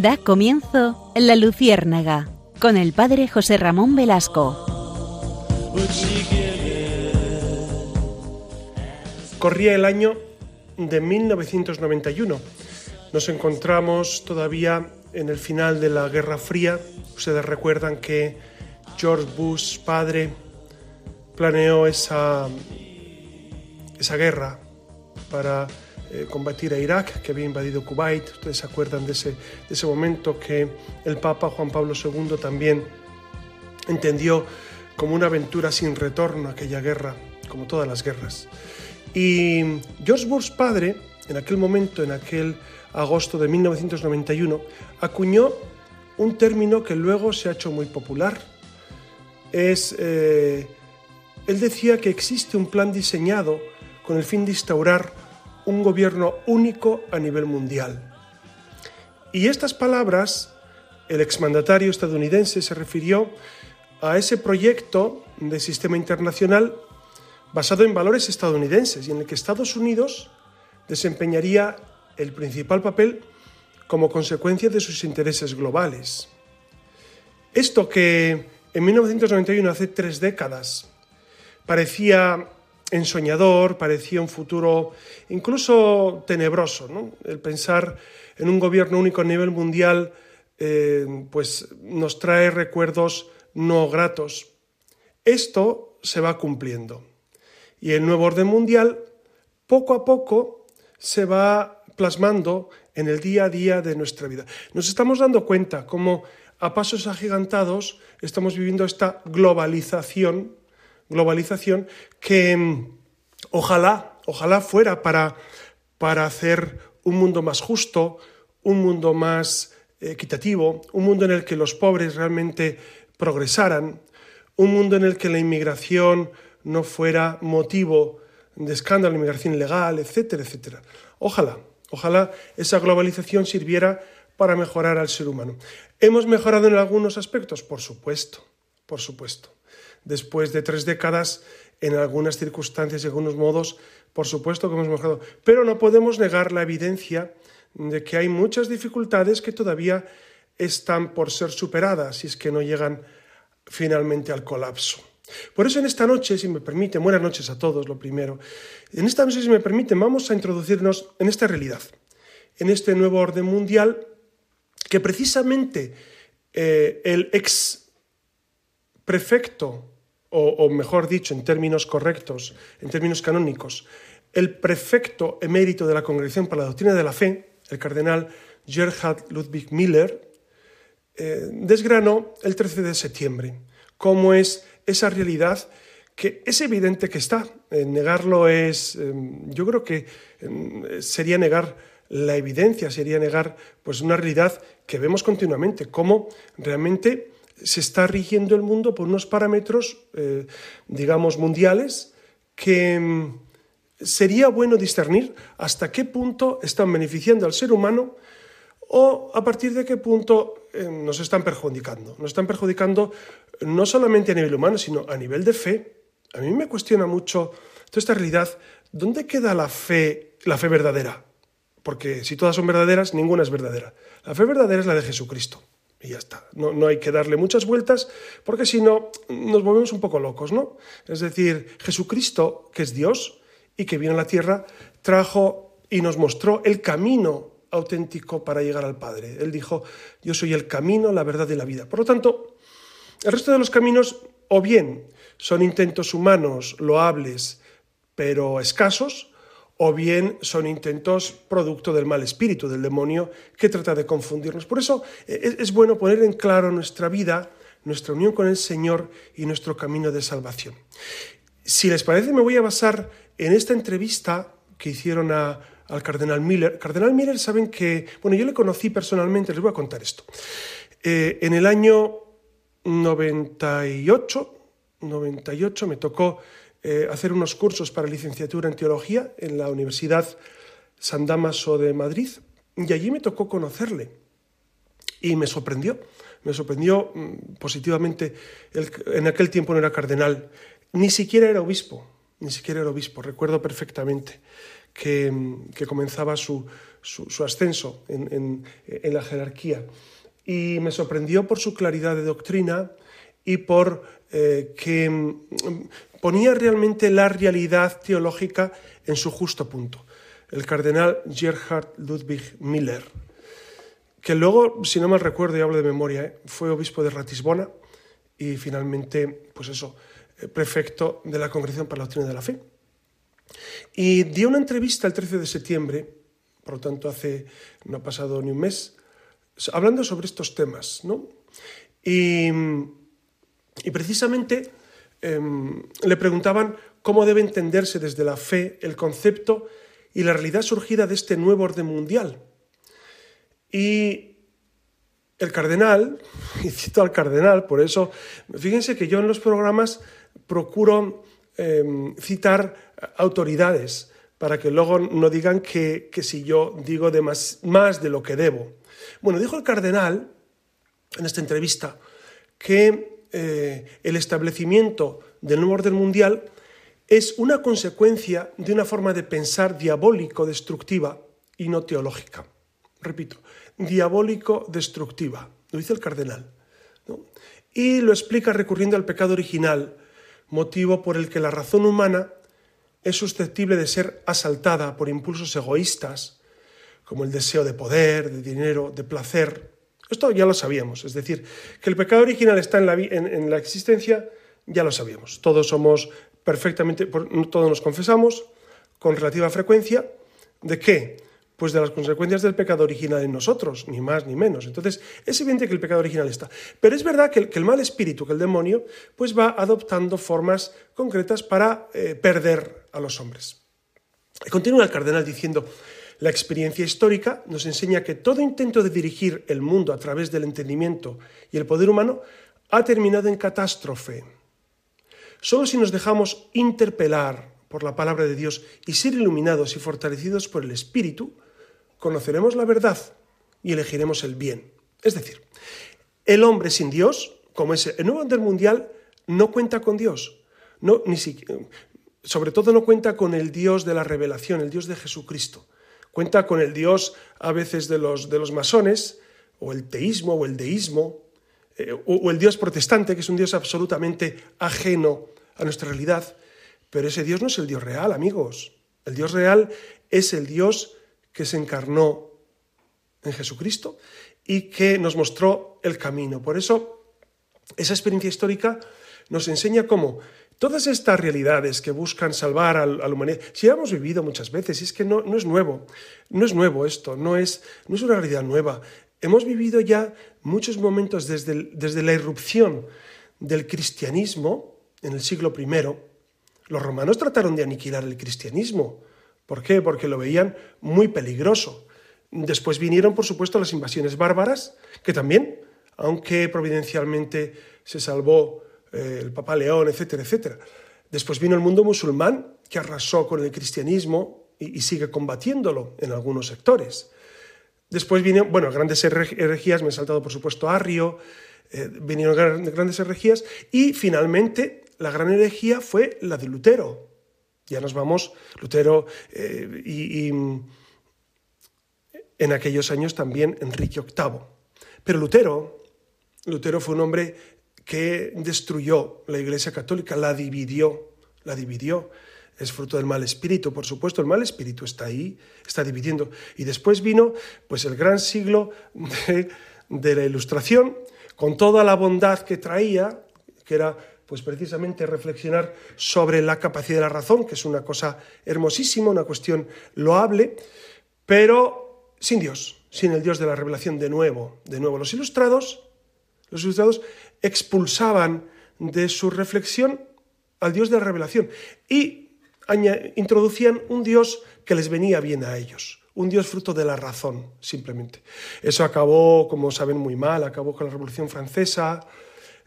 Da comienzo La Luciérnaga con el padre José Ramón Velasco. Corría el año de 1991. Nos encontramos todavía en el final de la Guerra Fría. Ustedes recuerdan que George Bush, padre, planeó esa, esa guerra para eh, combatir a Irak, que había invadido Kuwait. Ustedes se acuerdan de ese, de ese momento que el Papa Juan Pablo II también entendió como una aventura sin retorno aquella guerra, como todas las guerras. Y George Bush padre, en aquel momento, en aquel agosto de 1991, acuñó un término que luego se ha hecho muy popular. Es, eh, él decía que existe un plan diseñado con el fin de instaurar un gobierno único a nivel mundial. Y estas palabras, el exmandatario estadounidense se refirió a ese proyecto de sistema internacional basado en valores estadounidenses y en el que Estados Unidos desempeñaría el principal papel como consecuencia de sus intereses globales. Esto que en 1991, hace tres décadas, parecía ensoñador, parecía un futuro incluso tenebroso. El pensar en un gobierno único a nivel mundial eh, pues nos trae recuerdos no gratos. Esto se va cumpliendo. Y el nuevo orden mundial, poco a poco, se va plasmando en el día a día de nuestra vida. Nos estamos dando cuenta cómo a pasos agigantados estamos viviendo esta globalización globalización que mm, ojalá, ojalá fuera para, para hacer un mundo más justo, un mundo más equitativo, un mundo en el que los pobres realmente progresaran, un mundo en el que la inmigración no fuera motivo de escándalo, inmigración ilegal, etcétera, etcétera. Ojalá, ojalá esa globalización sirviera para mejorar al ser humano. ¿Hemos mejorado en algunos aspectos? Por supuesto, por supuesto después de tres décadas, en algunas circunstancias y algunos modos, por supuesto que hemos mejorado. Pero no podemos negar la evidencia de que hay muchas dificultades que todavía están por ser superadas si es que no llegan finalmente al colapso. Por eso en esta noche, si me permiten, buenas noches a todos, lo primero, en esta noche, si me permiten, vamos a introducirnos en esta realidad, en este nuevo orden mundial que precisamente eh, el ex prefecto o, mejor dicho, en términos correctos, en términos canónicos, el prefecto emérito de la Congregación para la Doctrina de la Fe, el cardenal Gerhard Ludwig Miller, eh, desgranó el 13 de septiembre cómo es esa realidad que es evidente que está. negarlo es, em, yo creo que sería negar la evidencia, sería negar pues una realidad que vemos continuamente, cómo realmente se está rigiendo el mundo por unos parámetros, eh, digamos, mundiales que mm, sería bueno discernir hasta qué punto están beneficiando al ser humano o a partir de qué punto eh, nos están perjudicando. Nos están perjudicando no solamente a nivel humano, sino a nivel de fe. A mí me cuestiona mucho toda esta realidad. ¿Dónde queda la fe, la fe verdadera? Porque si todas son verdaderas, ninguna es verdadera. La fe verdadera es la de Jesucristo. Y ya está. No, no, hay que darle muchas vueltas porque si no nos volvemos un poco locos, ¿no? Es decir, Jesucristo, que es Dios y que vino a la tierra, trajo y nos mostró el camino auténtico para llegar al Padre. Él dijo, yo soy el camino, la verdad y la vida. Por lo tanto, el resto de los caminos o bien son intentos humanos loables pero escasos, o bien son intentos producto del mal espíritu, del demonio, que trata de confundirnos. Por eso eh, es, bueno poner en claro nuestra vida, nuestra unión con el Señor y nuestro camino de salvación. Si les parece, me voy a basar en esta entrevista que hicieron al cardenal Miller. Cardenal Miller, saben que, bueno, yo le conocí personalmente, les voy a contar esto. Eh, en el año 98, 98 me tocó eh, hacer unos cursos para licenciatura en teología en la Universidad San Damaso de Madrid y allí me tocó conocerle y me sorprendió, me sorprendió mm, positivamente. en aquel tiempo no era cardenal, ni siquiera era obispo, ni siquiera era obispo, recuerdo perfectamente que, comenzaba su, ascenso en, la jerarquía. Y me sorprendió por su claridad de doctrina y por eh, que mm, ponía realmente la realidad teológica en su justo punto. El cardenal Gerhard Ludwig Miller, que luego, si no mal recuerdo y hablo de memoria, ¿eh? fue obispo de Ratisbona y finalmente, pues eso, eh, prefecto de la Congregación para la Doctrina de la Fe. Y dio una entrevista el 13 de septiembre, por lo tanto hace no ha pasado ni un mes, hablando sobre estos temas, ¿no? Y, precisamente em, le preguntaban cómo debe entenderse desde la fe el concepto y la realidad surgida de este nuevo orden mundial. Y el cardenal, y cito al cardenal, por eso, fíjense que yo en los programas procuro em, citar autoridades para que luego no digan que, si yo digo más, más de lo que debo. Bueno, dijo el cardenal en esta entrevista que eh, el establecimiento del nuevo orden mundial es una consecuencia de una forma de pensar diabólico-destructiva y no teológica. Repito, diabólico-destructiva, lo dice el cardenal. Y lo explica recurriendo al pecado original, motivo por el que la razón humana es susceptible de ser asaltada por impulsos egoístas, como el deseo de poder, de dinero, de placer. Esto ya lo sabíamos, es decir, que el pecado original está en la, en, la existencia, ya lo sabíamos. Todos somos perfectamente, todos nos confesamos con relativa frecuencia de que pues de las consecuencias del pecado original en nosotros, ni más ni menos. Entonces, es evidente que el pecado original está. Pero es verdad que el, mal espíritu, que el demonio, pues va adoptando formas concretas para eh, perder a los hombres. Y continúa el cardenal diciendo, la experiencia histórica nos enseña que todo intento de dirigir el mundo a través del entendimiento y el poder humano ha terminado en catástrofe. Solo si nos dejamos interpelar por la palabra de Dios y ser iluminados y fortalecidos por el Espíritu, conoceremos la verdad y elegiremos el bien. Es decir, el hombre sin Dios, como es el nuevo orden mundial, no cuenta con Dios. No, ni sobre todo no cuenta con el Dios de la revelación, el Dios de Jesucristo. Cuenta con el Dios a veces de los, de los masones, o el teísmo, o el deísmo, eh, o el Dios protestante, que es un Dios absolutamente ajeno a nuestra realidad. Pero ese Dios no es el Dios real, amigos. El Dios real es el Dios que se encarnó en Jesucristo y que nos mostró el camino. Por eso, esa experiencia histórica nos enseña cómo todas estas realidades que buscan salvar a, la humanidad, si hemos vivido muchas veces, es que no, no, es nuevo, no es nuevo esto, no es, no es una realidad nueva. Hemos vivido ya muchos momentos desde, desde la irrupción del cristianismo en el siglo I. Los romanos trataron de aniquilar el cristianismo. ¿Por qué? Porque lo veían muy peligroso. Después vinieron, por supuesto, las invasiones bárbaras, que también, aunque providencialmente se salvó eh, el Papa León, etcétera, etcétera. Después vino el mundo musulmán, que arrasó con el cristianismo y, sigue combatiéndolo en algunos sectores. Después vinieron, bueno, grandes herejías, me he saltado, por supuesto, Arrio, eh, vinieron grandes herejías, y finalmente la gran herejía fue la de Lutero, ya nos vamos, Lutero eh, y, en aquellos años también Enrique VIII. Pero Lutero, Lutero fue un hombre que destruyó la Iglesia Católica, la dividió, la dividió. Es fruto del mal espíritu, por supuesto, el mal espíritu está ahí, está dividiendo. Y después vino pues el gran siglo de, la Ilustración, con toda la bondad que traía, que era pues precisamente reflexionar sobre la capacidad de la razón, que es una cosa hermosísima, una cuestión loable, pero sin Dios, sin el Dios de la revelación de nuevo. De nuevo, los ilustrados, los ilustrados expulsaban de su reflexión al Dios de la revelación y introducían un Dios que les venía bien a ellos, un Dios fruto de la razón, simplemente. Eso acabó, como saben, muy mal, acabó con la Revolución Francesa,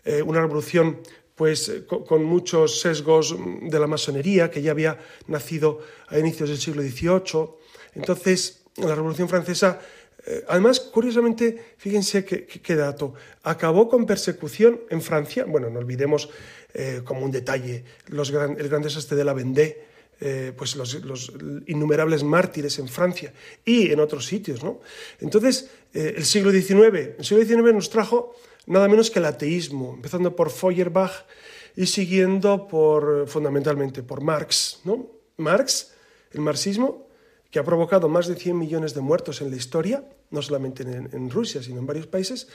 eh, una revolución pues eh, con, muchos sesgos de la masonería que ya había nacido a inicios del siglo XVIII. Entonces, la Revolución Francesa, además, curiosamente, fíjense qué dato, acabó con persecución en Francia, bueno, no olvidemos eh, como un detalle los el gran desastre de la Vendée, eh, pues los, innumerables mártires en Francia y en otros sitios. ¿no? Entonces, eh, el siglo XIX, el siglo XIX nos trajo nada menos que el ateísmo, empezando por Feuerbach y siguiendo por, fundamentalmente por Marx. ¿no? Marx, el marxismo, que ha provocado más de 100 millones de muertos en la historia, no solamente en, Rusia, sino en varios países,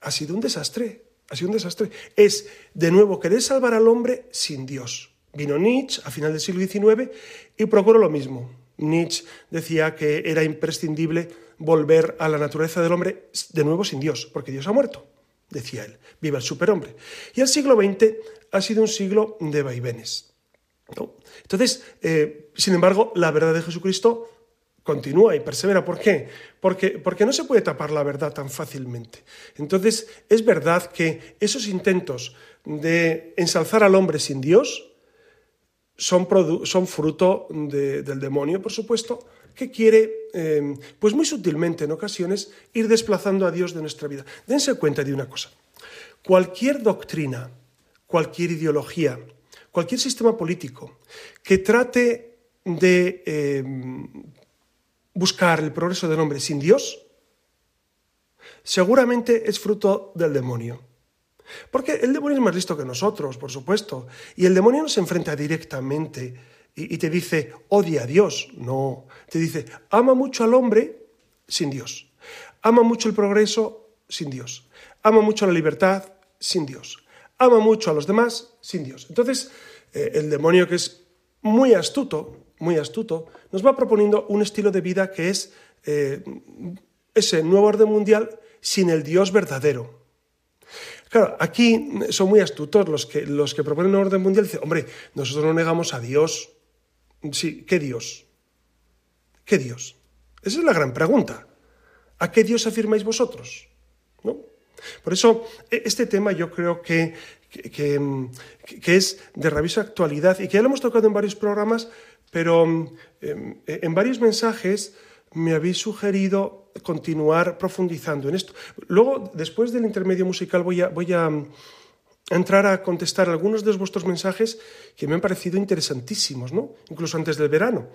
ha sido un desastre. Ha sido un desastre. Es, de nuevo, querer salvar al hombre sin Dios. Vino Nietzsche a final del siglo XIX y procuró lo mismo. Nietzsche decía que era imprescindible volver a la naturaleza del hombre de nuevo sin Dios, porque Dios ha muerto, decía él. Viva el superhombre. Y el siglo XX ha sido un siglo de vaivenes. Entonces, eh, sin embargo, la verdad de Jesucristo continúa y persevera. ¿Por qué? Porque, porque no se puede tapar la verdad tan fácilmente. Entonces, es verdad que esos intentos de ensalzar al hombre sin Dios son, son fruto del demonio, por supuesto, que quiere, em, pues muy sutilmente en ocasiones, ir desplazando a Dios de nuestra vida. Dense cuenta de una cosa. Cualquier doctrina, cualquier ideología, cualquier sistema político que trate de em, buscar el progreso del hombre sin Dios, seguramente es fruto del demonio. Porque el demonio es más listo que nosotros, por supuesto, y el demonio no se enfrenta directamente y, te dice, odia a Dios. No, te dice, ama mucho al hombre sin Dios. Ama mucho el progreso sin Dios. Ama mucho la libertad sin Dios. Ama mucho a los demás sin Dios. Entonces, eh, el demonio que es muy astuto, muy astuto, nos va proponiendo un estilo de vida que es eh, ese nuevo orden mundial sin el Dios verdadero. Claro, aquí son muy astutos los que, los que proponen un orden mundial. Dicen, hombre, nosotros no negamos a Dios. Sí, ¿qué Dios? ¿Qué Dios? Esa es la gran pregunta. ¿A qué Dios afirmáis vosotros? ¿No? Por eso, e, este tema yo creo que, que, es de rabiosa actualidad y que ya lo hemos tocado en varios programas, pero em, en varios mensajes me habéis sugerido continuar profundizando en esto. Luego, después del intermedio musical, voy a, a entrar a contestar algunos de vuestros mensajes que me han parecido interesantísimos, ¿no? incluso antes del verano.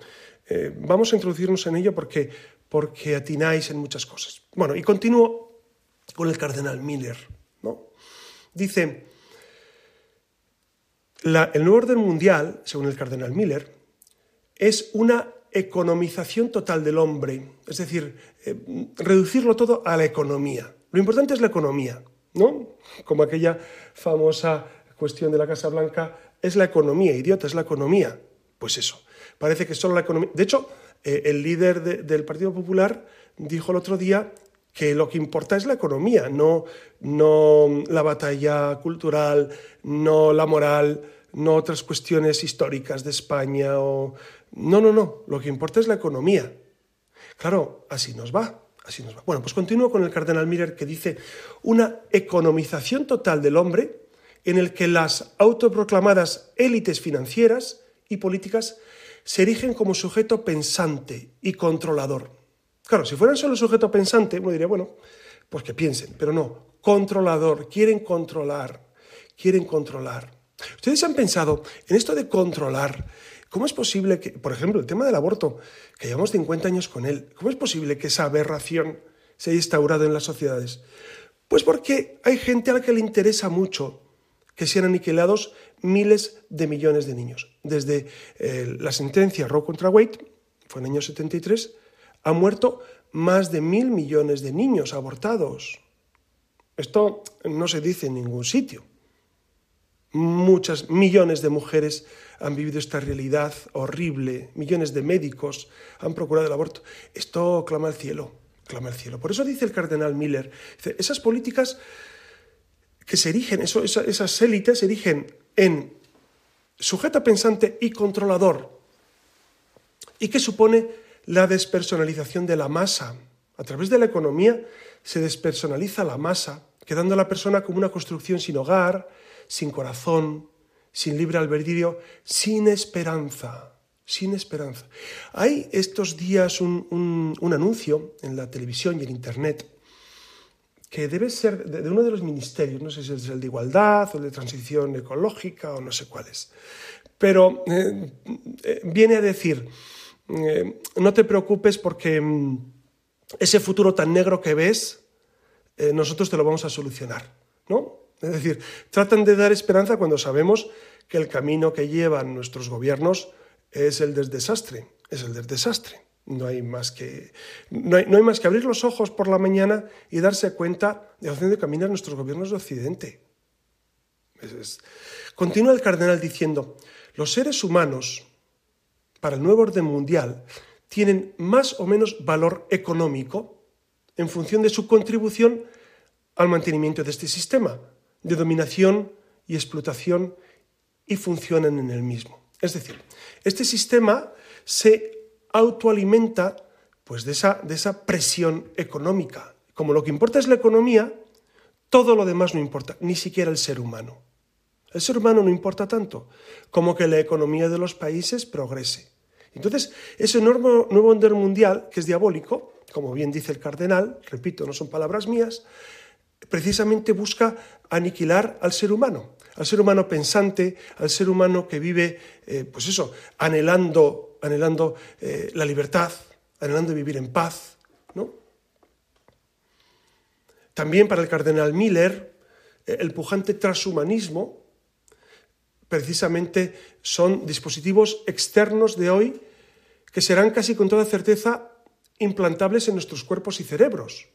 Eh, vamos a introducirnos en ello porque, porque atináis en muchas cosas. Bueno, y continúo con el cardenal Miller. ¿no? Dice, el nuevo orden mundial, según el cardenal Miller, es una economización total del hombre, es decir, eh, reducirlo todo a la economía. Lo importante es la economía, ¿no? Como aquella famosa cuestión de la Casa Blanca, es la economía, idiota, es la economía. Pues eso, parece que solo la economía... De hecho, eh, el líder del Partido Popular dijo el otro día que lo que importa es la economía, no, no la batalla cultural, no la moral, no otras cuestiones históricas de España o no, no, no, lo que importa es la economía. Claro, así nos va, así nos va. Bueno, pues continúo con el cardenal Miller que dice una economización total del hombre en el que las autoproclamadas élites financieras y políticas se erigen como sujeto pensante y controlador. Claro, si fueran solo sujeto pensante, uno diría, bueno, pues que piensen, pero no, controlador, quieren controlar, quieren controlar. Ustedes han pensado en esto de controlar, ¿Cómo es posible que, por ejemplo, el tema del aborto, que llevamos 50 años con él, ¿cómo es posible que esa aberración se haya instaurado en las sociedades? Pues porque hay gente a la que le interesa mucho que sean aniquilados miles de millones de niños. Desde eh, la sentencia Roe contra Wade, fue en el año 73, han muerto más de mil millones de niños abortados. Esto no se dice en ningún sitio. Muchas millones de mujeres han vivido esta realidad horrible, millones de médicos han procurado el aborto. Esto clama al cielo, clama al cielo. Por eso dice el cardenal Miller, esas políticas que se erigen, esas élites se erigen en sujeto pensante y controlador, y que supone la despersonalización de la masa. A través de la economía se despersonaliza la masa, quedando a la persona como una construcción sin hogar, sin corazón, sin libre albedrío, sin esperanza, sin esperanza. Hay estos días un, anuncio en la televisión y en Internet que debe ser de, uno de los ministerios, no sé si es el de igualdad o el de transición ecológica o no sé cuál es, pero eh, eh, viene a decir, eh, no te preocupes porque mm, ese futuro tan negro que ves, nosotros te lo vamos a solucionar, ¿no? Es decir, tratan de dar esperanza cuando sabemos que el camino que llevan nuestros gobiernos es el del desastre, es el del desastre. No hay, más que, no hay, más que abrir los ojos por la mañana y darse cuenta de hacia dónde caminan nuestros gobiernos de Occidente. Continúa el cardenal diciendo, los seres humanos, para el nuevo orden mundial, tienen más o menos valor económico en función de su contribución al mantenimiento de este sistema de dominación y explotación y funcionan en el mismo. Es decir, este sistema se autoalimenta pues, de, esa, de esa presión económica. Como lo que importa es la economía, todo lo demás no importa, ni siquiera el ser humano. El ser humano no importa tanto como que la economía de los países progrese. Entonces, ese nuevo, orden mundial, que es diabólico, como bien dice el cardenal, repito, no son palabras mías, precisamente busca aniquilar al ser humano, al ser humano pensante, al ser humano que vive, eh, pues eso, anhelando, anhelando eh, la libertad, anhelando vivir en paz, ¿no? También para el cardenal Miller, eh, el pujante transhumanismo, precisamente son dispositivos externos de hoy que serán casi con toda certeza implantables en nuestros cuerpos y cerebros,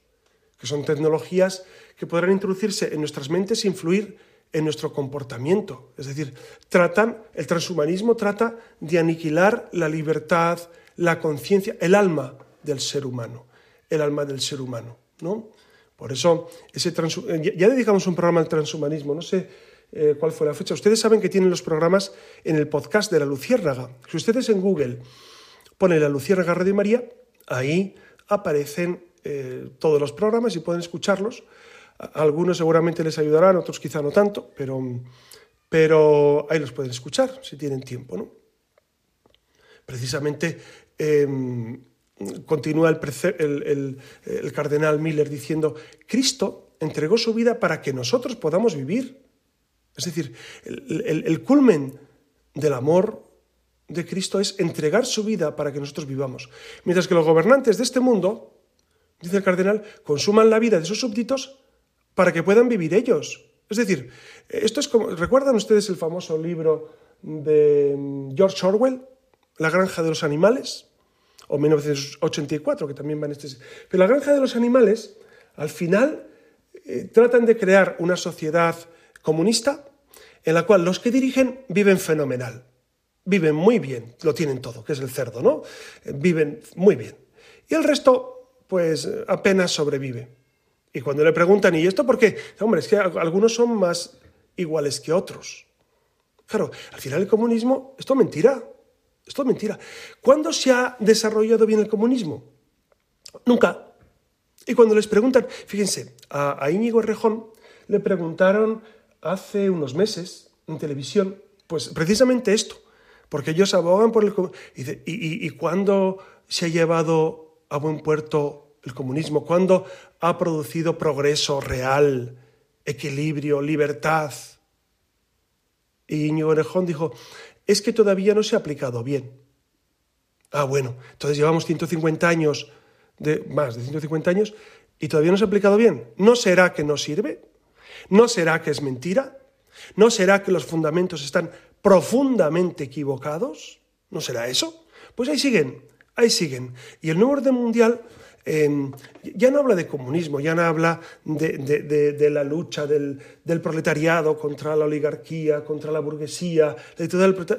que son tecnologías que podrán introducirse en nuestras mentes e influir en nuestro comportamiento. Es decir, tratan, el transhumanismo trata de aniquilar la libertad, la conciencia, el alma del ser humano, el alma del ser humano, ¿no? Por eso, ese ya dedicamos un programa al transhumanismo, no sé eh, cuál fue la fecha. Ustedes saben que tienen los programas en el podcast de la Luciérnaga. Si ustedes en Google ponen la Luciérnaga Radio María, ahí aparecen eh, todos los programas y pueden escucharlos algunos seguramente les ayudarán, otros quizá no tanto, pero, pero ahí los pueden escuchar si tienen tiempo. ¿no? Precisamente em, continúa el, el, cardenal Miller diciendo, Cristo entregó su vida para que nosotros podamos vivir. Es decir, el, culmen del amor de Cristo es entregar su vida para que nosotros vivamos. Mientras que los gobernantes de este mundo, dice el cardenal, consuman la vida de sus súbditos para que puedan vivir ellos. Es decir, esto es como, ¿recuerdan ustedes el famoso libro de mm, George Orwell, La granja de los animales? O 1984, que también va en este... Pero la granja de los animales, al final, eh, tratan de crear una sociedad comunista en la cual los que dirigen viven fenomenal, viven muy bien, lo tienen todo, que es el cerdo, ¿no? Eh, viven muy bien. Y el resto, pues apenas sobrevive. Y cuando le preguntan, ¿y esto por qué? Hombre, es que algunos son más iguales que otros. Claro, al final el comunismo, esto es mentira. Esto es mentira. ¿Cuándo se ha desarrollado bien el comunismo? Nunca. Y cuando les preguntan, fíjense, a, Íñigo Rejón le preguntaron hace unos meses en televisión, pues precisamente esto, porque ellos abogan por el y, y, y cuándo se ha llevado a buen puerto el comunismo, cuando ha producido progreso real, equilibrio, libertad. Y Íñigo Orejón dijo, es que todavía no se ha aplicado bien. Ah, bueno, entonces llevamos 150 años, de, más de 150 años, y todavía no se ha aplicado bien. ¿No será que no sirve? ¿No será que es mentira? ¿No será que los fundamentos están profundamente equivocados? ¿No será eso? Pues ahí siguen, ahí siguen. Y el nuevo orden mundial Em, ya no habla de comunismo, ya no habla de, la lucha del, proletariado contra la oligarquía, contra la burguesía,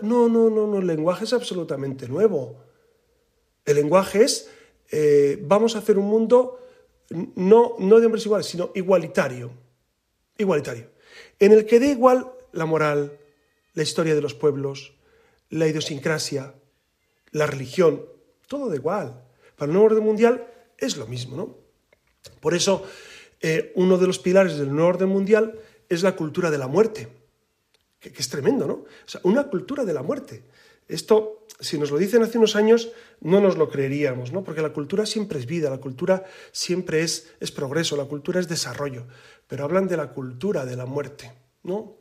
no, no, no, no, el lenguaje es absolutamente nuevo. El lenguaje es, eh, vamos a hacer un mundo no, no de hombres iguales, sino igualitario, igualitario, en el que dé igual la moral, la historia de los pueblos, la idiosincrasia, la religión, todo da igual. Para el nuevo orden mundial es lo mismo, ¿no? Por eso, eh, uno de los pilares del nuevo orden mundial es la cultura de la muerte, que, es tremendo, ¿no? O sea, una cultura de la muerte. Esto, si nos lo dicen hace unos años, no nos lo creeríamos, ¿no? Porque la cultura siempre es vida, la cultura siempre es, es progreso, la cultura es desarrollo. Pero hablan de la cultura de la muerte, ¿no?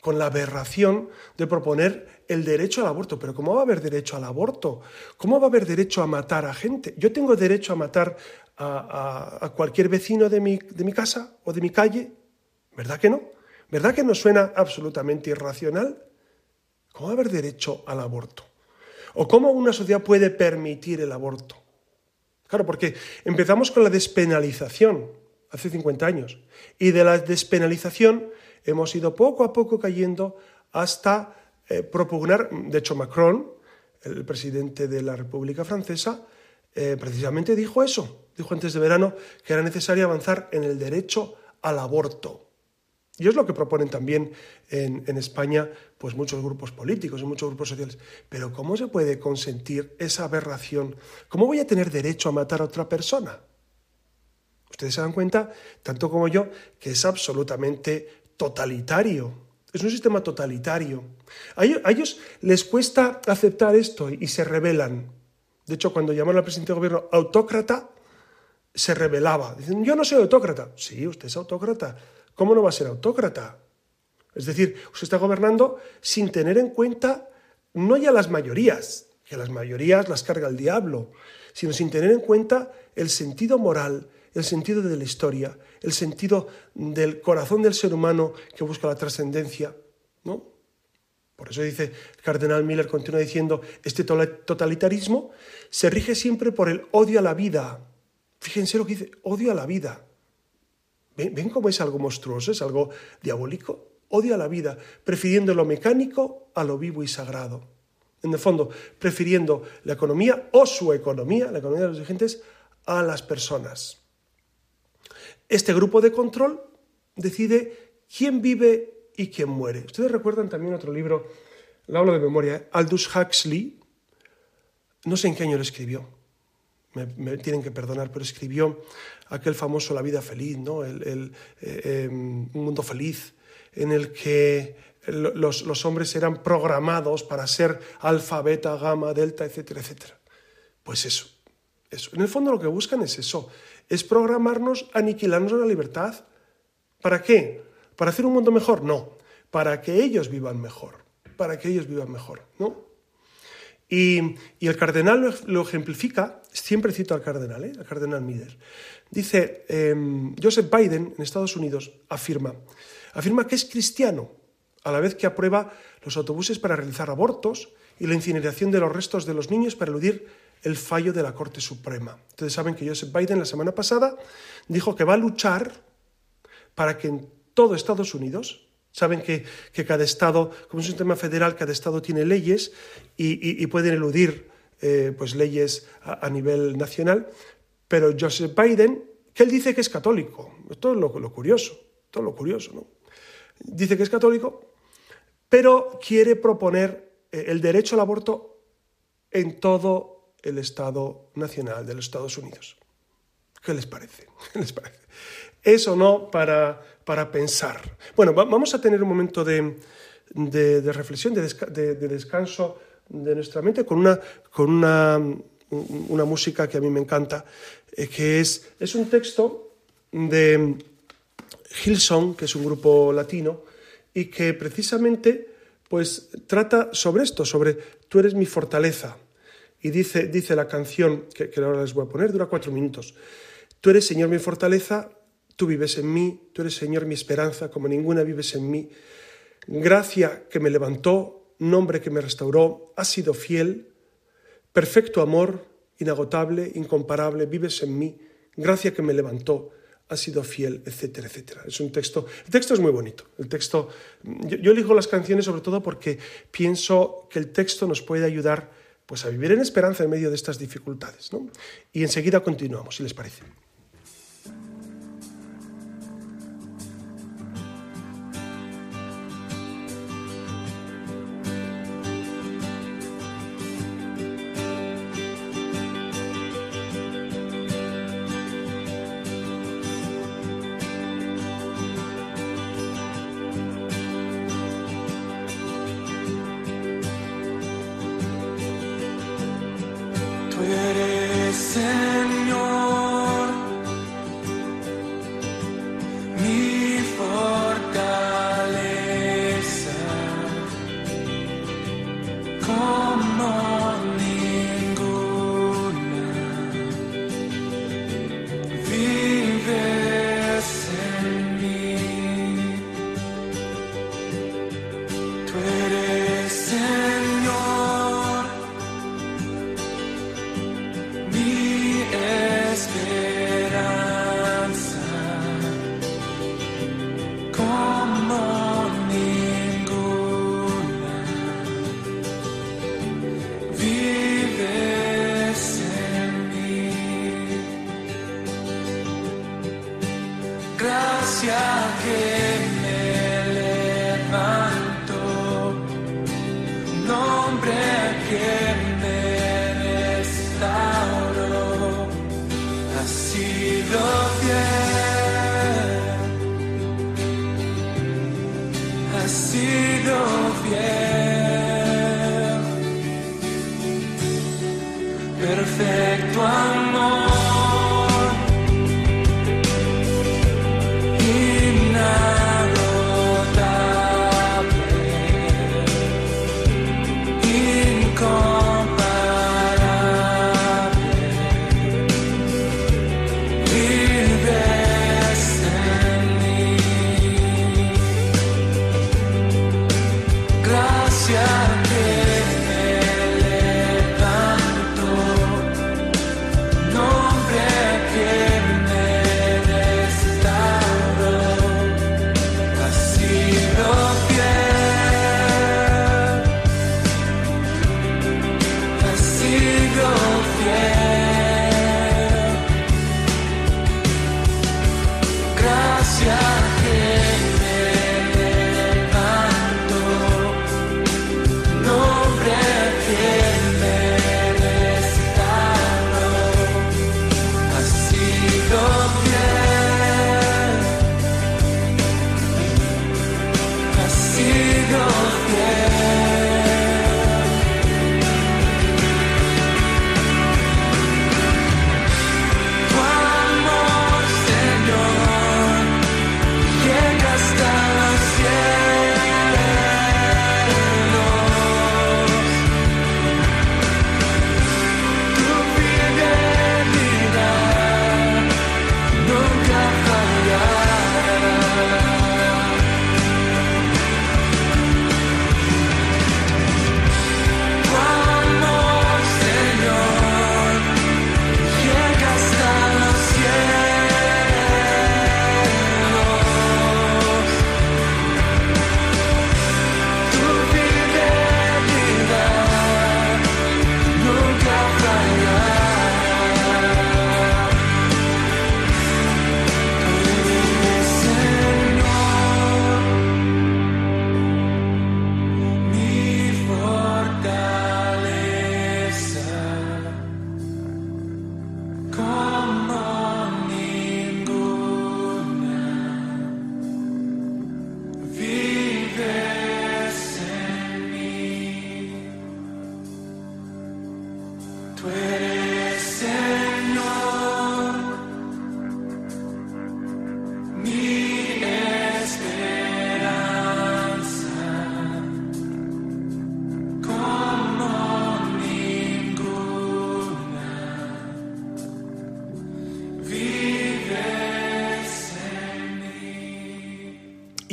Con la aberración de proponer el derecho al aborto. Pero ¿cómo va a haber derecho al aborto? ¿Cómo va a haber derecho a matar a gente? Yo tengo derecho a matar a, cualquier vecino de mi, de mi casa o de mi calle. ¿Verdad que no? ¿Verdad que nos suena absolutamente irracional? ¿Cómo va a haber derecho al aborto? ¿O cómo una sociedad puede permitir el aborto? Claro, porque empezamos con la despenalización hace 50 años y de la despenalización hemos ido poco a poco cayendo hasta eh, propugnar, de hecho Macron, el presidente de la República Francesa, eh, precisamente dijo eso, dijo antes de verano que era necesario avanzar en el derecho al aborto. Y es lo que proponen también en, España pues muchos grupos políticos y muchos grupos sociales. Pero ¿cómo se puede consentir esa aberración? ¿Cómo voy a tener derecho a matar a otra persona? Ustedes se dan cuenta, tanto como yo, que es absolutamente totalitario. Es un sistema totalitario. A ellos, les cuesta aceptar esto y se rebelan. De hecho, cuando llamaron al presidente de gobierno autócrata, se rebelaba. Dicen, yo no soy autócrata. Sí, usted es autócrata ¿Cómo no va a ser autócrata? Es decir, usted está gobernando sin tener en cuenta no ya las mayorías, que las mayorías las carga el diablo, sino sin tener en cuenta el sentido moral, el sentido de la historia, el sentido del corazón del ser humano que busca la trascendencia, ¿no? Por eso dice el cardenal Miller, continúa diciendo, este totalitarismo se rige siempre por el odio a la vida. Fíjense lo que dice, odio a la vida. ¿Ven, cómo es algo monstruoso, es algo diabólico? Odia la vida, prefiriendo lo mecánico a lo vivo y sagrado. En el fondo, prefiriendo la economía o su economía, la economía de los dirigentes, a las personas. Este grupo de control decide quién vive y quién muere. Ustedes recuerdan también otro libro, lo hablo de memoria. Aldous Huxley, no sé en qué año lo escribió, me, tienen que perdonar, pero escribió aquel famoso La vida feliz, ¿no? el, eh, em, un mundo feliz, en el que los, los, hombres eran programados para ser alfa, beta, gamma, delta, etcétera, etcétera. Pues eso, eso. En el fondo lo que buscan es eso, es programarnos, aniquilarnos la libertad. ¿Para qué? ¿Para hacer un mundo mejor? No, para que ellos vivan mejor, para que ellos vivan mejor, ¿no? Y, el cardenal lo, ejemplifica, siempre cito al cardenal, ¿eh? al cardenal Mider. Dice, em, Joseph Biden en Estados Unidos afirma, afirma que es cristiano, a la vez que aprueba los autobuses para realizar abortos y la incineración de los restos de los niños para eludir el fallo de la Corte Suprema. Ustedes saben que Joseph Biden la semana pasada dijo que va a luchar para que en todo Estados Unidos Saben que, cada Estado, como es un sistema federal, cada Estado tiene leyes y, pueden eludir eh, pues leyes a, nivel nacional, pero Joseph Biden, que él dice que es católico, esto es lo, curioso, todo lo curioso, ¿no? Dice que es católico, pero quiere proponer eh, el derecho al aborto en todo el Estado nacional de los Estados Unidos. ¿Qué les parece? ¿Qué parece? Eso no para para pensar. Bueno, vamos a tener un momento de, reflexión, de, descanso de nuestra mente con una, con una, una música que a mí me encanta, eh, que es, es un texto de Hillsong, que es un grupo latino, y que precisamente pues, trata sobre esto, sobre tú eres mi fortaleza. Y dice, dice la canción, que, ahora les voy a poner, dura cuatro minutos. Tú eres, Señor, mi fortaleza, Tú vives en mí, tú eres Señor mi esperanza, como ninguna vives en mí. Gracia que me levantó, nombre que me restauró, has sido fiel, perfecto amor, inagotable, incomparable, vives en mí. Gracia que me levantó, has sido fiel, etcétera, etcétera. Es un texto, el texto es muy bonito. El texto, yo, elijo las canciones sobre todo porque pienso que el texto nos puede ayudar pues a vivir en esperanza en medio de estas dificultades. Y enseguida continuamos, si les parece.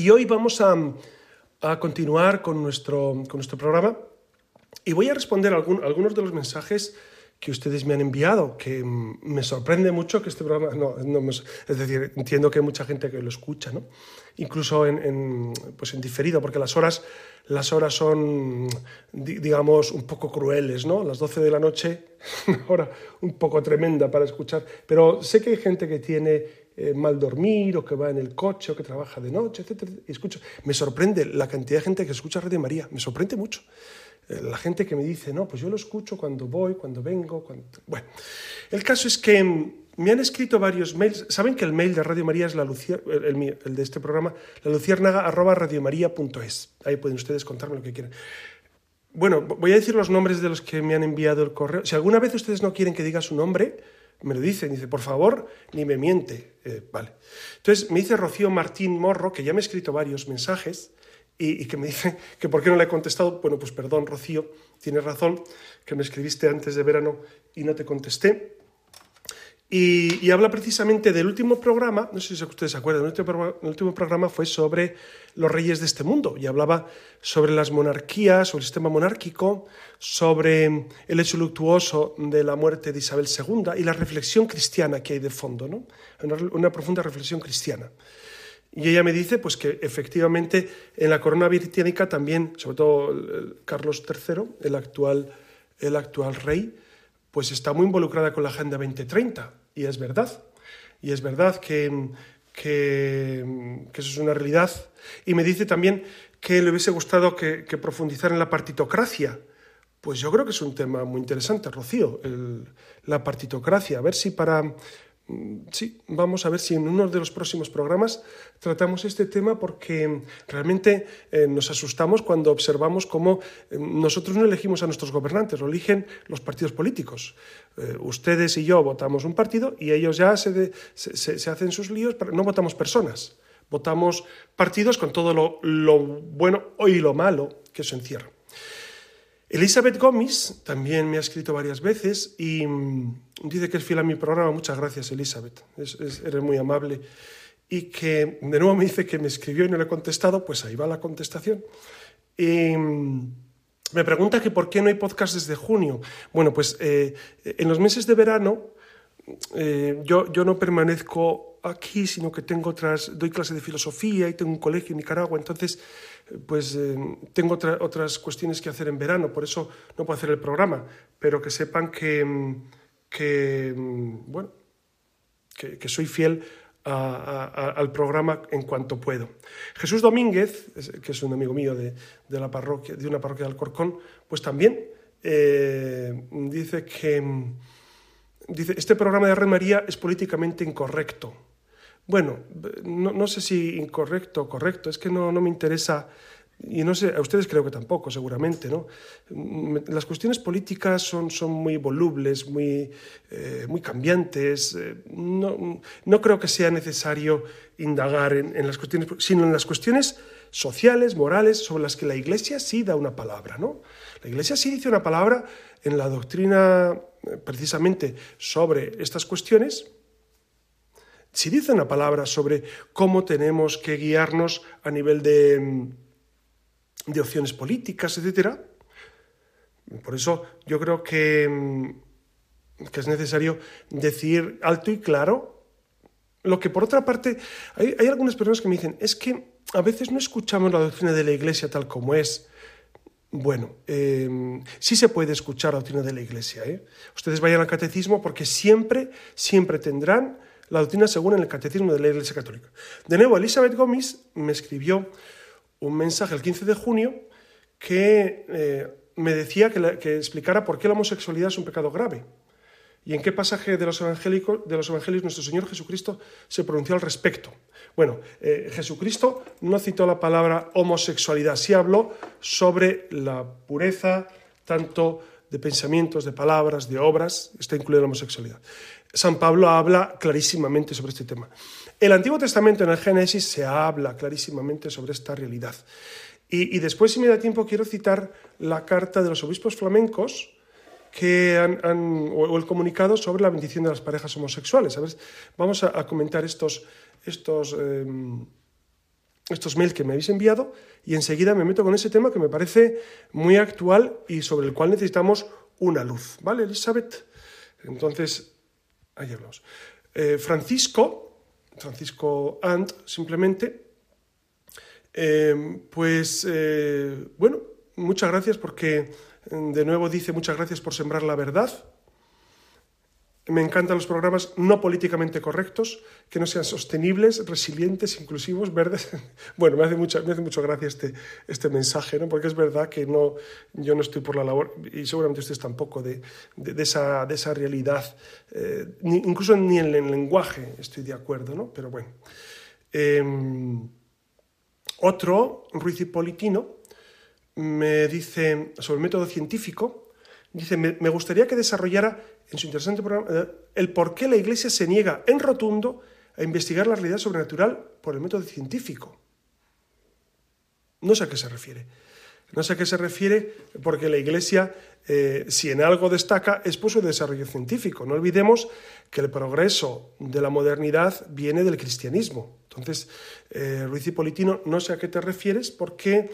Hoy vamos a, continuar con nuestro, con nuestro programa y voy a responder algunos de los mensajes que ustedes me han enviado, que me sorprende mucho que este programa, no, es decir, entiendo que hay mucha gente que lo escucha, ¿no? incluso en, pues en diferido, porque las horas, las horas son, digamos, un poco crueles, ¿no? Las 12 de la noche, una hora un poco tremenda para escuchar, pero sé que hay gente que tiene eh, mal dormir o que va en el coche o que trabaja de noche, etc. Y me sorprende la cantidad de gente que escucha Radio María, me sorprende mucho. Eh, la gente que me dice, no, pues yo lo escucho cuando voy, cuando vengo, cuando... Bueno, el caso es que me han escrito varios mails. Saben que el mail de Radio María es la el, de este programa, la luciérnaga radiomaria.es. Ahí pueden ustedes contarme lo que quieran. bueno, voy a decir los nombres de los que me han enviado el correo. Si alguna vez ustedes no quieren que diga su nombre, me lo dicen. Dice, por favor, ni me miente. Eh, vale. Entonces me dice Rocío Martín Morro, que ya me ha escrito varios mensajes y, que me dice que por qué no le he contestado. Bueno, pues perdón, Rocío, tienes razón, que me escribiste antes de verano y no te contesté. Y, habla precisamente del último programa, no sé si ustedes se acuerdan, el último, el último programa fue sobre los reyes de este mundo y hablaba sobre las monarquías, sobre el sistema monárquico, sobre el hecho luctuoso de la muerte de Isabel II y la reflexión cristiana que hay de fondo, ¿no? una, profunda reflexión cristiana. Y ella me dice pues, que efectivamente en la corona británica también, sobre todo Carlos III, el actual, el actual rey, pues está muy involucrada con la Agenda 2030, y es verdad. Y es verdad que, que, eso es una realidad. Y me dice también que le hubiese gustado que, profundizar en la partitocracia. Pues yo creo que es un tema muy interesante, Rocío, la partitocracia. A ver si para sí, vamos a ver si en uno de los próximos programas tratamos este tema porque realmente eh, nos asustamos cuando observamos cómo eh, nosotros no elegimos a nuestros gobernantes, lo eligen los partidos políticos. Eh, ustedes y yo votamos un partido y ellos ya se, se, hacen sus líos, pero no votamos personas, votamos partidos con todo lo, lo bueno y lo malo que eso encierra. Elizabeth Gomis también me ha escrito varias veces y mm, dice que es fiel a mi programa. Muchas gracias, Elizabeth. eres muy amable. Y que de nuevo me dice que me escribió y no le he contestado. Pues ahí va la contestación. Y mm, me pregunta que por qué no hay podcast desde junio. Bueno, pues eh, en los meses de verano eh, yo, yo no permanezco aquí, sino que tengo otras, doy clase de filosofía y tengo un colegio en Nicaragua. Entonces pues eh, tengo otras cuestiones que hacer en verano, por eso no puedo hacer el programa, pero que sepan que, bueno, que, soy fiel al programa en cuanto puedo. Jesús Domínguez, que es un amigo mío de, la parroquia, de una parroquia de Alcorcón, pues también eh, dice que dice, este programa de Red María es políticamente incorrecto. Bueno, no, sé si incorrecto o correcto, es que no, no me interesa y no sé, a ustedes creo que tampoco, seguramente, ¿no? Las cuestiones políticas son, son muy volubles, muy, eh, muy cambiantes. Eh, no, no, creo que sea necesario indagar en, en, las cuestiones, sino en las cuestiones sociales, morales, sobre las que la Iglesia sí da una palabra, ¿no? La Iglesia sí dice una palabra en la doctrina, eh, precisamente, sobre estas cuestiones, si dice una palabra sobre cómo tenemos que guiarnos a nivel de, mm, de opciones políticas, etc., por eso yo creo que, mm, que, es necesario decir alto y claro lo que por otra parte hay, algunas personas que me dicen es que a veces no escuchamos la doctrina de la Iglesia tal como es. Bueno, em, sí se puede escuchar la doctrina de la Iglesia. ¿eh? Ustedes vayan al catecismo porque siempre, siempre tendrán la doctrina según el Catecismo de la Iglesia Católica. De nuevo, Elizabeth Gómez me escribió un mensaje el 15 de junio que eh, me decía que, explicara por qué la homosexualidad es un pecado grave y en qué pasaje de los, evangelios nuestro Señor Jesucristo se pronunció al respecto. Bueno, eh, Jesucristo no citó la palabra homosexualidad, sí habló sobre la pureza tanto de pensamientos, de palabras, de obras, está incluida la homosexualidad. San Pablo habla clarísimamente sobre este tema. El Antiguo Testamento en el Génesis se habla clarísimamente sobre esta realidad. Y, después, si me da tiempo, quiero citar la carta de los obispos flamencos que han, o el comunicado sobre la bendición de las parejas homosexuales. Vamos a, comentar estos, estos, em, estos mails que me habéis enviado y enseguida me meto con ese tema que me parece muy actual y sobre el cual necesitamos una luz. ¿Vale, Elizabeth? Entonces, ahí hablamos. Eh, Francisco, Francisco Ant, simplemente, eh, pues eh, bueno, muchas gracias porque de nuevo dice muchas gracias por sembrar la verdad me encantan los programas no políticamente correctos, que no sean sostenibles, resilientes, inclusivos, verdes. Bueno, me hace mucha, me hace mucho gracia este, este mensaje, ¿no? porque es verdad que no, yo no estoy por la labor, y seguramente ustedes tampoco, de, de, esa, de esa, realidad. Eh, incluso ni en el lenguaje estoy de acuerdo, ¿no? pero bueno. Em, otro, Ruiz Hipolitino, me dice sobre el método científico, dice, me, gustaría que desarrollara en su interesante programa eh, el por qué la Iglesia se niega en rotundo a investigar la realidad sobrenatural por el método científico. No sé a qué se refiere. No sé a qué se refiere porque la Iglesia, eh, si en algo destaca, es por su desarrollo científico. No olvidemos que el progreso de la modernidad viene del cristianismo. Entonces, eh, Ruiz Politino, no sé a qué te refieres porque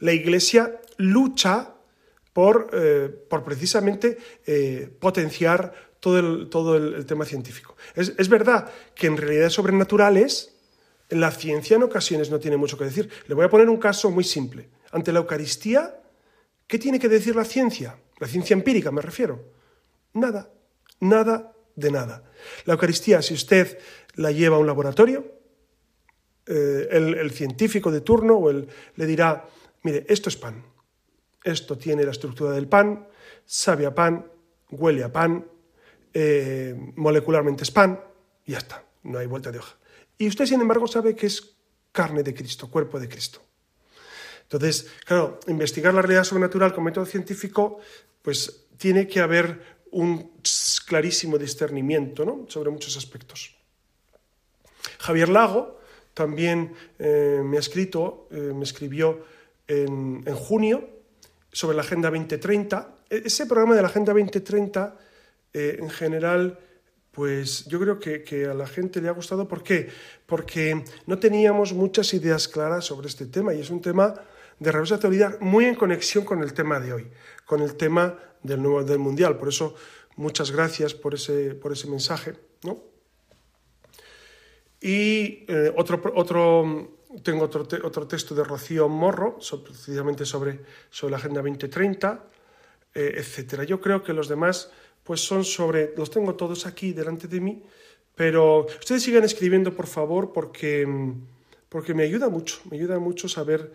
la Iglesia lucha por, por precisamente potenciar todo el, todo el, tema científico. Es, es verdad que en realidades sobrenaturales la ciencia en ocasiones no tiene mucho que decir. Le voy a poner un caso muy simple. Ante la Eucaristía, ¿qué tiene que decir la ciencia? La ciencia empírica me refiero. Nada, nada de nada. La Eucaristía, si usted la lleva a un laboratorio, eh, el, científico de turno o el, le dirá, mire, esto es pan, esto tiene la estructura del pan, sabe a pan, huele a pan, eh, molecularmente es pan, y ya está, no hay vuelta de hoja. Y usted, sin embargo, sabe que es carne de Cristo, cuerpo de Cristo. Entonces, claro, investigar la realidad sobrenatural con método científico, pues tiene que haber un clarísimo discernimiento ¿no? sobre muchos aspectos. Javier Lago también eh, me ha escrito, eh, me escribió en, en, junio sobre la Agenda 2030. E-, ese programa de la Agenda 2030, eh, en general, pues yo creo que, a la gente le ha gustado. ¿Por qué? Porque no teníamos muchas ideas claras sobre este tema y es un tema de rabiosa actualidad muy en conexión con el tema de hoy, con el tema del nuevo del mundial. Por eso, muchas gracias por ese, por ese mensaje. ¿no? Y eh, otro, otro, tengo otro, otro, texto de Rocío Morro, precisamente sobre, sobre la Agenda 2030, eh, etc. Yo creo que los demás pues son sobre, los tengo todos aquí delante de mí, pero ustedes sigan escribiendo, por favor, porque, porque me ayuda mucho, me ayuda mucho saber,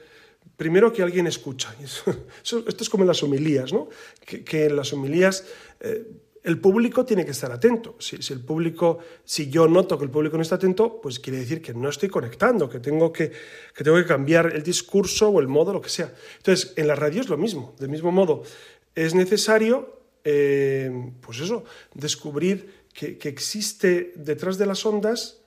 primero, que alguien escucha. esto es como en las homilías, ¿no? Que, en las homilías... Eh, el público tiene que estar atento. Si, el público, si yo noto que el público no está atento, pues quiere decir que no estoy conectando, que tengo que, que tengo que cambiar el discurso o el modo, lo que sea. Entonces, en la radio es lo mismo. Del mismo modo, es necesario eh, pues eso, descubrir que, existe detrás de las ondas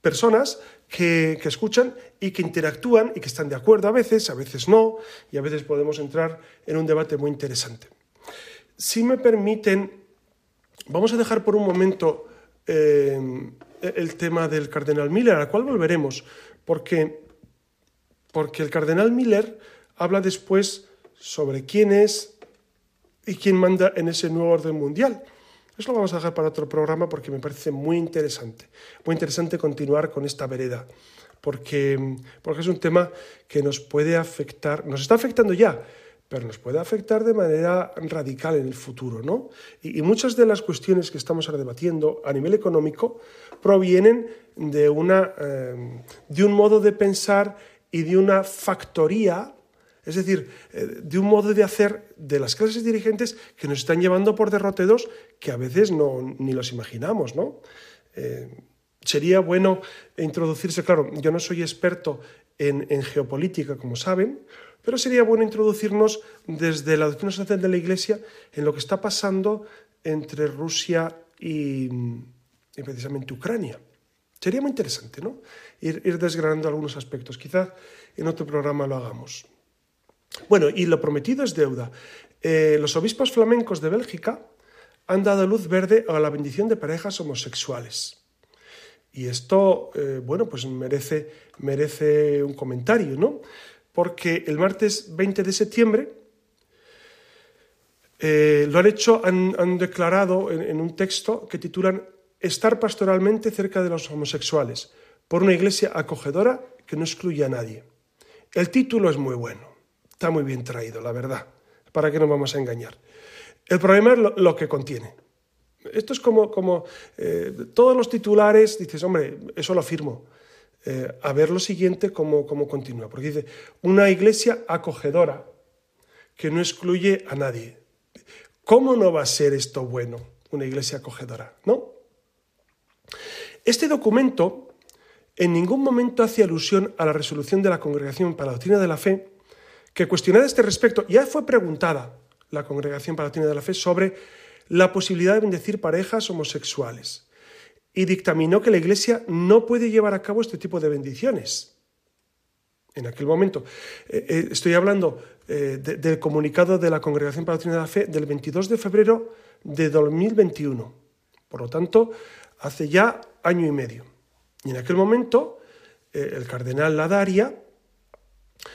personas que, escuchan y que interactúan y que están de acuerdo a veces, a veces no, y a veces podemos entrar en un debate muy interesante. Si me permiten, vamos a dejar por un momento eh, el tema del cardenal Miller, al cual volveremos, porque, porque el cardenal Miller habla después sobre quién es, y quién manda en ese nuevo orden mundial. Eso lo vamos a dejar para otro programa porque me parece muy interesante. Muy interesante continuar con esta vereda, porque, porque es un tema que nos puede afectar, nos está afectando ya, pero nos puede afectar de manera radical en el futuro. ¿no? Y, muchas de las cuestiones que estamos ahora debatiendo a nivel económico provienen de, una, eh, de un modo de pensar y de una factoría es decir, eh, de un modo de hacer de las clases dirigentes que nos están llevando por derroteros que a veces no, ni los imaginamos, ¿no? Eh, sería bueno introducirse, claro, yo no soy experto en, geopolítica, como saben, pero sería bueno introducirnos desde la doctrina social de la Iglesia en lo que está pasando entre Rusia y, precisamente Ucrania. Sería muy interesante, ¿no? Ir, desgranando algunos aspectos. Quizás en otro programa lo hagamos. Bueno, y lo prometido es deuda. Eh, los obispos flamencos de Bélgica han dado luz verde a la bendición de parejas homosexuales. Y esto, eh, bueno, pues merece un comentario, ¿no? Porque el martes 20 de septiembre eh, lo han hecho, han, declarado en, un texto que titulan Estar pastoralmente cerca de los homosexuales, por una iglesia acogedora que no excluye a nadie. El título es muy bueno. Está muy bien traído, la verdad. ¿Para qué nos vamos a engañar? El problema es lo, que contiene. Esto es como, como eh, todos los titulares, dices, hombre, eso lo afirmo. Eh, a ver lo siguiente cómo, continúa. Porque dice, una iglesia acogedora que no excluye a nadie. ¿Cómo no va a ser esto bueno, una iglesia acogedora? ¿No? Este documento en ningún momento hace alusión a la resolución de la Congregación para la Doctrina de la Fe, que cuestionada este respecto ya fue preguntada la Congregación para la Doctrina de la Fe sobre la posibilidad de bendecir parejas homosexuales y dictaminó que la Iglesia no puede llevar a cabo este tipo de bendiciones. En aquel momento, eh, eh, estoy hablando eh, del comunicado de la Congregación para la Doctrina de la Fe del 22 de febrero de 2021. Por lo tanto, hace ya año y medio. Y en aquel momento, el cardenal Ladaria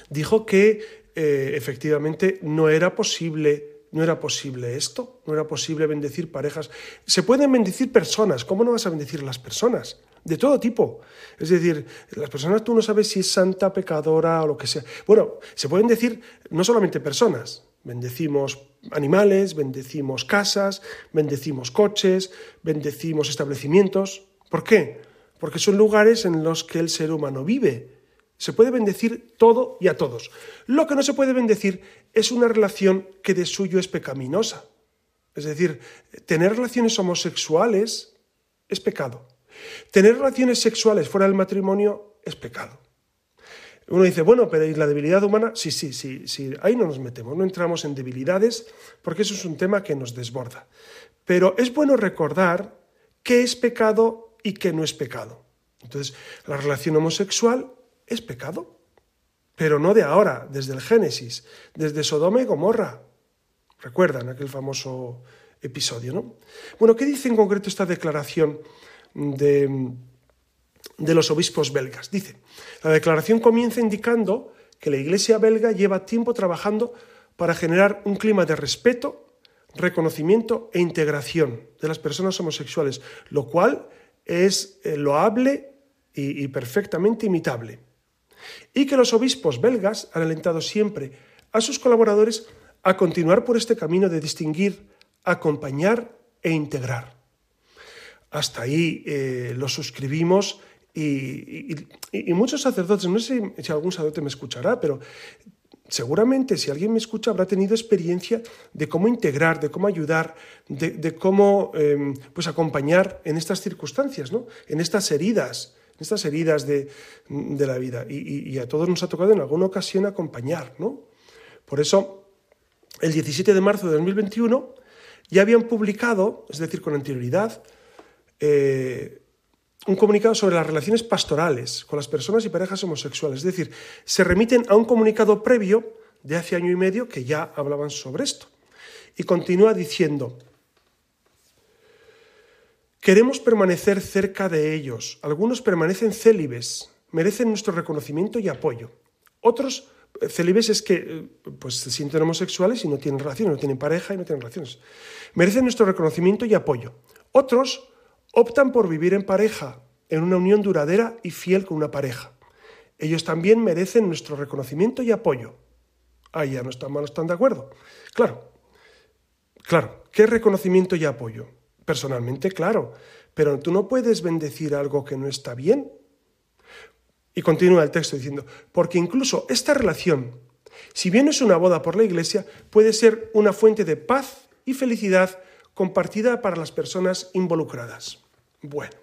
dijo que efectivamente no era posible no era posible esto, no era posible bendecir parejas. Se pueden bendecir personas, ¿cómo no vas a bendecir a las personas? De todo tipo. Es decir, las personas tú no sabes si es santa, pecadora o lo que sea. Bueno, se pueden decir no solamente personas, bendecimos animales, bendecimos casas, bendecimos coches, bendecimos establecimientos. ¿Por qué? Porque son lugares en los que el ser humano vive se puede bendecir todo y a todos. Lo que no se puede bendecir es una relación que de suyo es pecaminosa. Es decir, tener relaciones homosexuales es pecado. Tener relaciones sexuales fuera del matrimonio es pecado. Uno dice, bueno, pero ¿y la debilidad humana? Sí, sí, sí, sí, ahí no nos metemos, no entramos en debilidades, porque eso es un tema que nos desborda. Pero es bueno recordar qué es pecado y qué no es pecado. Entonces, la relación homosexual es pecado. Pero no de ahora, desde el Génesis, desde Sodoma y Gomorra. Recuerdan aquel famoso episodio, ¿no? Bueno, ¿qué dice en concreto esta declaración de, de los obispos belgas? Dice, la declaración comienza indicando que la Iglesia belga lleva tiempo trabajando para generar un clima de respeto, reconocimiento e integración de las personas homosexuales, lo cual es eh, loable y perfectamente imitable y que los obispos belgas han alentado siempre a sus colaboradores a continuar por este camino de distinguir, acompañar e integrar. Hasta ahí eh, lo suscribimos y, muchos sacerdotes, no sé si algún sacerdote me escuchará, pero seguramente si alguien me escucha habrá tenido experiencia de cómo integrar, de cómo ayudar, de, cómo em, pues acompañar en estas circunstancias, ¿no? en estas heridas, estas heridas de, la vida. Y, a todos nos ha tocado en alguna ocasión acompañar, ¿no? Por eso, el 17 de marzo de 2021 ya habían publicado, es decir, con anterioridad, eh, un comunicado sobre las relaciones pastorales con las personas y parejas homosexuales. Es decir, se remiten a un comunicado previo de hace año y medio que ya hablaban sobre esto. Y continúa diciendo, Queremos permanecer cerca de ellos. Algunos permanecen célibes, merecen nuestro reconocimiento y apoyo. Otros eh, célibes es que eh, pues, se sienten homosexuales y no tienen relaciones, no tienen pareja y no tienen relaciones. Merecen nuestro reconocimiento y apoyo. Otros optan por vivir en pareja, en una unión duradera y fiel con una pareja. Ellos también merecen nuestro reconocimiento y apoyo. Ah, ya no están, no están de acuerdo. Claro, claro, ¿qué reconocimiento y apoyo? Personalmente, claro, pero tú no puedes bendecir algo que no está bien. Y continúa el texto diciendo, porque incluso esta relación, si bien es una boda por la Iglesia, puede ser una fuente de paz y felicidad compartida para las personas involucradas. Bueno,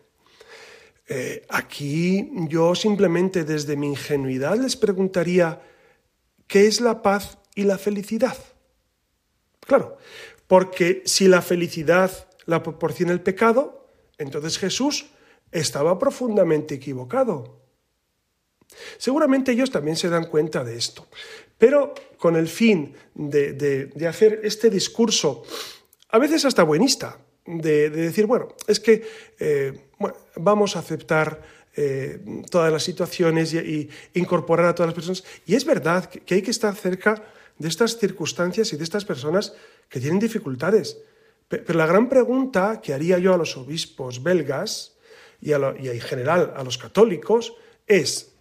eh, aquí yo simplemente desde mi ingenuidad les preguntaría, ¿qué es la paz y la felicidad? Claro, porque si la felicidad la proporciona el pecado, entonces Jesús estaba profundamente equivocado. Seguramente ellos también se dan cuenta de esto, pero con el fin de, hacer este discurso, a veces hasta buenista, de, decir, bueno, es que eh, vamos a aceptar eh, todas las situaciones y, incorporar a todas las personas. Y es verdad que hay que estar cerca de estas circunstancias y de estas personas que tienen dificultades. Pero la gran pregunta que haría yo a los obispos belgas y, en general a los católicos es,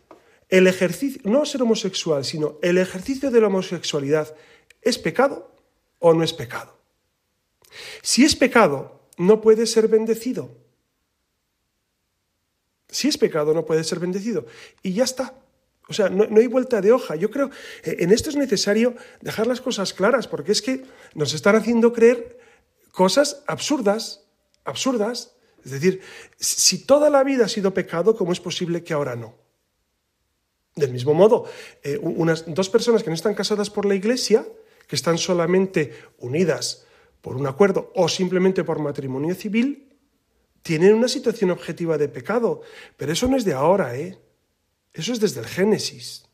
el ejercicio, no ser homosexual, sino el ejercicio de la homosexualidad, ¿es pecado o no es pecado? Si es pecado, no puede ser bendecido. Si es pecado, no puede ser bendecido. Y ya está. O sea, no, no, hay vuelta de hoja. Yo creo, eh, en esto es necesario dejar las cosas claras, porque es que nos están haciendo creer cosas absurdas, absurdas, Es decir, si toda la vida ha sido pecado, ¿cómo es posible que ahora no? Del mismo modo, eh, unas dos personas que no están casadas por la iglesia, que están solamente unidas por un acuerdo o simplemente por matrimonio civil, tienen una situación objetiva de pecado. Pero eso no es de ahora, ¿eh? Eso es desde el Génesis.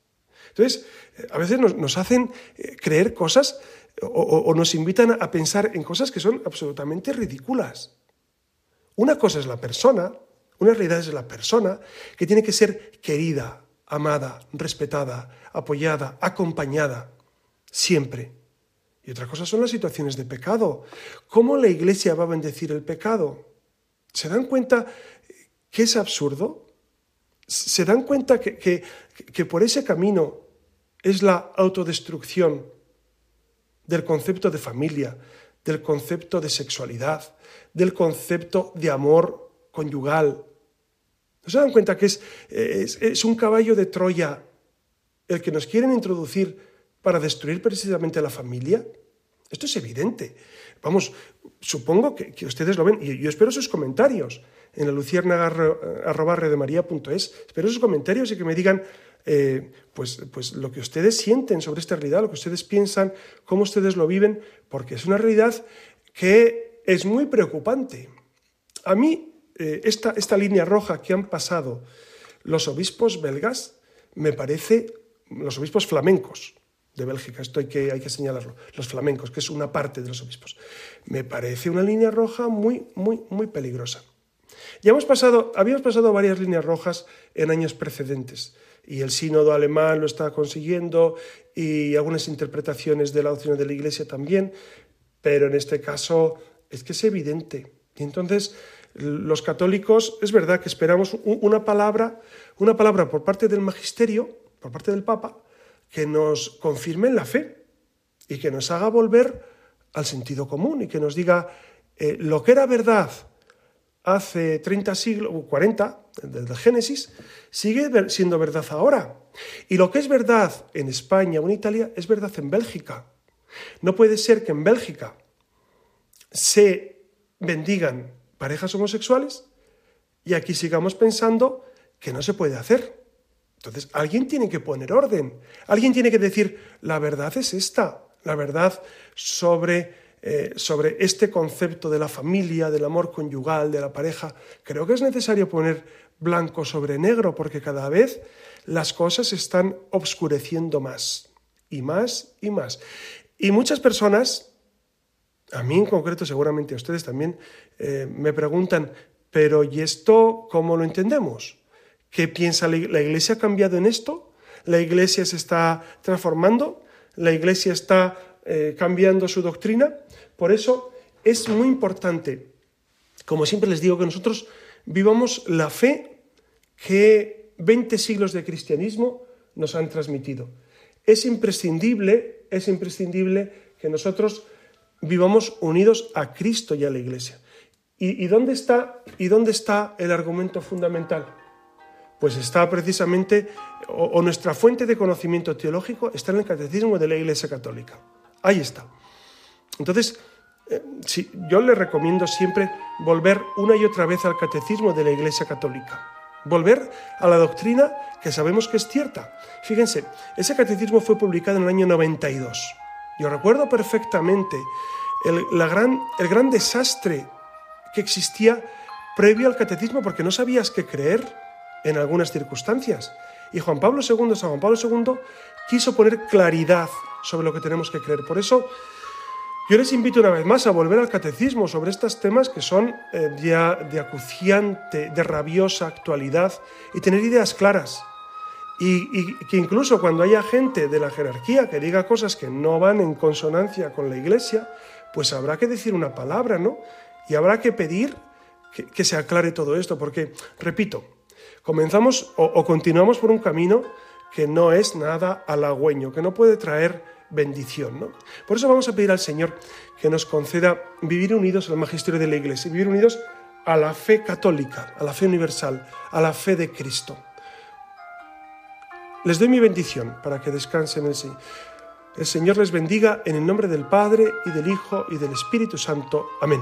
Entonces, eh, a veces nos, hacen eh, creer cosas o, nos invitan a pensar en cosas que son absolutamente ridículas. Una cosa es la persona, una realidad es la persona que tiene que ser querida, amada, respetada, apoyada, acompañada, siempre. Y otra cosa son las situaciones de pecado. ¿Cómo la Iglesia va a bendecir el pecado? ¿Se dan cuenta que es absurdo? ¿Se dan cuenta que, que por ese camino es la autodestrucción del concepto de familia, del concepto de sexualidad, del concepto de amor conyugal. ¿No se dan cuenta que es, es, un caballo de Troya el que nos quieren introducir para destruir precisamente la familia? Esto es evidente. Vamos, supongo que, ustedes lo ven, y yo espero sus comentarios en la. Espero sus comentarios y que me digan eh, pues, pues lo que ustedes sienten sobre esta realidad, lo que ustedes piensan, cómo ustedes lo viven, porque es una realidad que es muy preocupante. A mí, eh, esta, esta línea roja que han pasado los obispos belgas, me parece, los obispos flamencos, de Bélgica, esto hay que, hay que señalarlo, los flamencos, que es una parte de los obispos. Me parece una línea roja muy, muy, muy peligrosa. Ya hemos pasado, habíamos pasado varias líneas rojas en años precedentes y el sínodo alemán lo está consiguiendo y algunas interpretaciones de la doctrina de la Iglesia también, pero en este caso es que es evidente. Y entonces los católicos, es verdad que esperamos una palabra, una palabra por parte del magisterio, por parte del Papa, que nos confirme en la fe y que nos haga volver al sentido común y que nos diga eh, lo que era verdad hace 30 siglos, o 40, desde el Génesis, sigue siendo verdad ahora. Y lo que es verdad en España o en Italia es verdad en Bélgica. No puede ser que en Bélgica se bendigan parejas homosexuales y aquí sigamos pensando que no se puede hacer. Entonces, alguien tiene que poner orden, alguien tiene que decir, la verdad es esta, la verdad sobre eh, sobre este concepto de la familia, del amor conyugal, de la pareja, creo que es necesario poner blanco sobre negro porque cada vez las cosas se están obscureciendo más y más y más. Y muchas personas, a mí en concreto, seguramente a ustedes también, eh, me preguntan, pero ¿y esto cómo lo entendemos? ¿Qué piensa la iglesia? ¿Ha cambiado en esto? ¿La iglesia se está transformando? ¿La iglesia está eh, cambiando su doctrina? Por eso es muy importante, como siempre les digo, que nosotros vivamos la fe que 20 siglos de cristianismo nos han transmitido. Es imprescindible, es imprescindible que nosotros vivamos unidos a Cristo y a la Iglesia. ¿Y, dónde, está, ¿y dónde está el argumento fundamental? Pues está precisamente, o nuestra fuente de conocimiento teológico está en el catecismo de la Iglesia Católica. Ahí está. Entonces, eh, yo le recomiendo siempre volver una y otra vez al catecismo de la Iglesia Católica. Volver a la doctrina que sabemos que es cierta. Fíjense, ese catecismo fue publicado en el año 92. Yo recuerdo perfectamente el, gran, el gran desastre que existía previo al catecismo porque no sabías qué creer en algunas circunstancias. Y Juan Pablo II, San Juan Pablo II, quiso poner claridad sobre lo que tenemos que creer. Por eso yo les invito una vez más a volver al catecismo sobre estos temas que son eh, de, acuciante, de rabiosa actualidad y tener ideas claras. Y, y, que incluso cuando haya gente de la jerarquía que diga cosas que no van en consonancia con la iglesia, pues habrá que decir una palabra, ¿no? Y habrá que pedir que, se aclare todo esto, porque, repito, comenzamos o continuamos por un camino que no es nada halagüeño, que no puede traer bendición. ¿no? Por eso vamos a pedir al Señor que nos conceda vivir unidos al magisterio de la Iglesia, vivir unidos a la fe católica, a la fe universal, a la fe de Cristo. Les doy mi bendición para que descansen en el. El Señor les bendiga en el nombre del Padre y del Hijo y del Espíritu Santo. Amén.